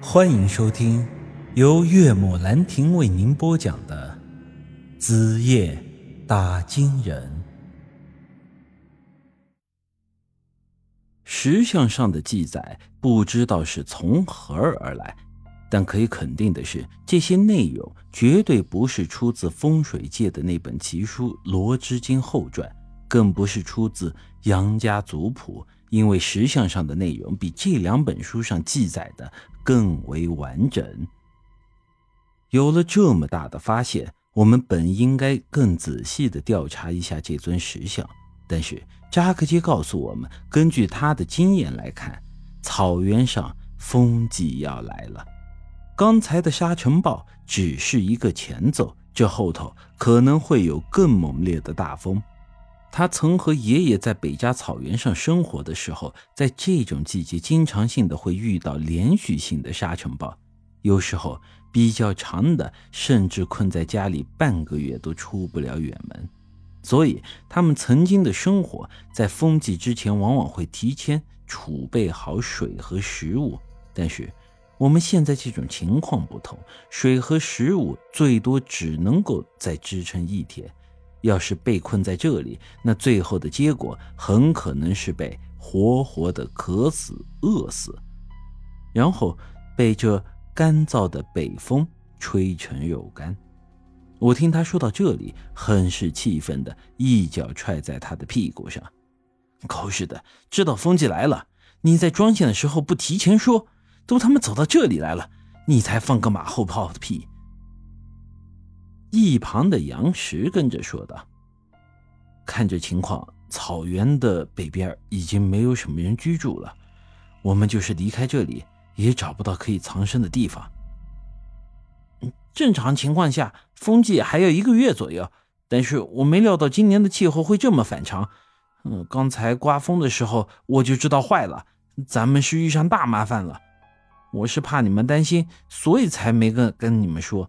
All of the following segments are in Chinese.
欢迎收听由岳母兰亭为您播讲的《子夜打金人》。石像上的记载不知道是从何而来，但可以肯定的是，这些内容绝对不是出自风水界的那本奇书《罗织经后传》，更不是出自杨家族谱。因为石像上的内容比这两本书上记载的更为完整。有了这么大的发现，我们本应该更仔细的调查一下这尊石像。但是扎克杰告诉我们，根据他的经验来看，草原上风季要来了。刚才的沙尘暴只是一个前奏，这后头可能会有更猛烈的大风。他曾和爷爷在北家草原上生活的时候，在这种季节经常性的会遇到连续性的沙尘暴，有时候比较长的，甚至困在家里半个月都出不了远门。所以他们曾经的生活在风季之前，往往会提前储备好水和食物。但是我们现在这种情况不同，水和食物最多只能够再支撑一天。要是被困在这里，那最后的结果很可能是被活活的渴死、饿死，然后被这干燥的北风吹成肉干。我听他说到这里，很是气愤的一脚踹在他的屁股上：“狗日的，知道风季来了，你在装线的时候不提前说，都他妈走到这里来了，你才放个马后炮的屁！”一旁的杨石跟着说道：“看这情况，草原的北边已经没有什么人居住了。我们就是离开这里，也找不到可以藏身的地方。正常情况下，风季还要一个月左右。但是我没料到今年的气候会这么反常。嗯，刚才刮风的时候我就知道坏了，咱们是遇上大麻烦了。我是怕你们担心，所以才没跟跟你们说。”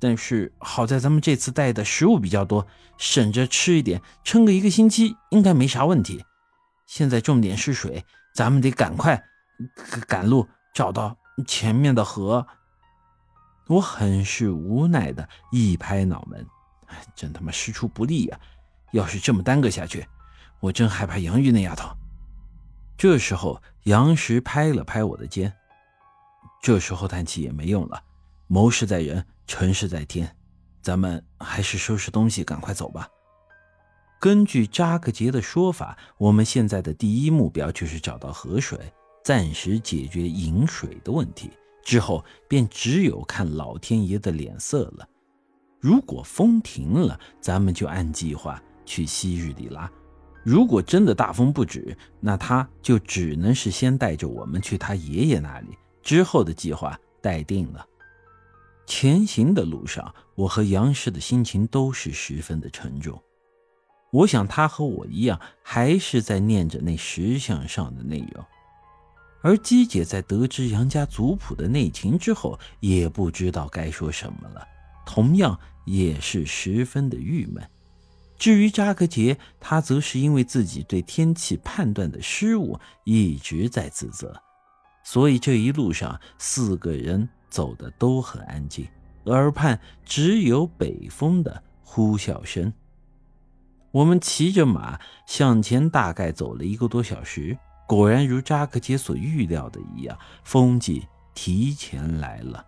但是好在咱们这次带的食物比较多，省着吃一点，撑个一个星期应该没啥问题。现在重点是水，咱们得赶快赶路，找到前面的河。我很是无奈的一拍脑门，真他妈师出不利呀！要是这么耽搁下去，我真害怕杨玉那丫头。这时候杨石拍了拍我的肩，这时候叹气也没用了。谋事在人，成事在天，咱们还是收拾东西，赶快走吧。根据扎克杰的说法，我们现在的第一目标就是找到河水，暂时解决饮水的问题。之后便只有看老天爷的脸色了。如果风停了，咱们就按计划去昔日里拉；如果真的大风不止，那他就只能是先带着我们去他爷爷那里。之后的计划待定了。前行的路上，我和杨氏的心情都是十分的沉重。我想他和我一样，还是在念着那石像上的内容。而姬姐在得知杨家族谱的内情之后，也不知道该说什么了，同样也是十分的郁闷。至于扎克杰，他则是因为自己对天气判断的失误，一直在自责。所以这一路上，四个人。走的都很安静，耳畔只有北风的呼啸声。我们骑着马向前，大概走了一个多小时，果然如扎克杰所预料的一样，风季提前来了。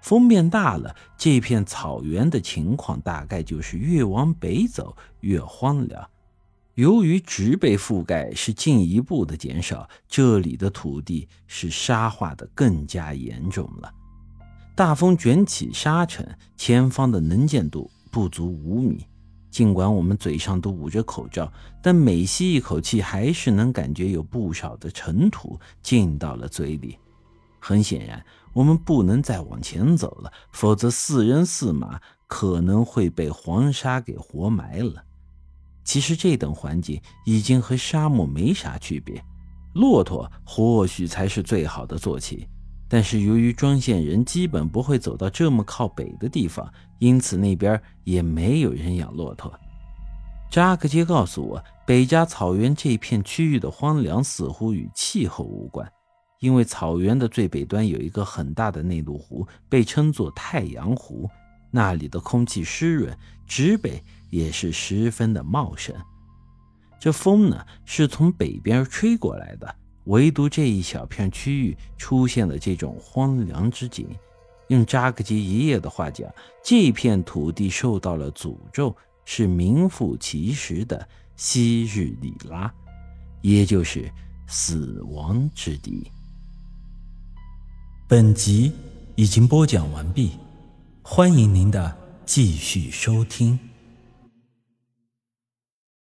风变大了，这片草原的情况大概就是越往北走越荒凉。由于植被覆盖是进一步的减少，这里的土地是沙化的更加严重了。大风卷起沙尘，前方的能见度不足五米。尽管我们嘴上都捂着口罩，但每吸一口气，还是能感觉有不少的尘土进到了嘴里。很显然，我们不能再往前走了，否则四人四马可能会被黄沙给活埋了。其实这等环境已经和沙漠没啥区别，骆驼或许才是最好的坐骑。但是由于庄县人基本不会走到这么靠北的地方，因此那边也没有人养骆驼。扎克杰告诉我，北加草原这片区域的荒凉似乎与气候无关，因为草原的最北端有一个很大的内陆湖，被称作太阳湖，那里的空气湿润，植被也是十分的茂盛。这风呢，是从北边吹过来的，唯独这一小片区域出现了这种荒凉之景。用扎克基爷爷的话讲，这片土地受到了诅咒，是名副其实的昔日里拉，也就是死亡之地。本集已经播讲完毕，欢迎您的继续收听。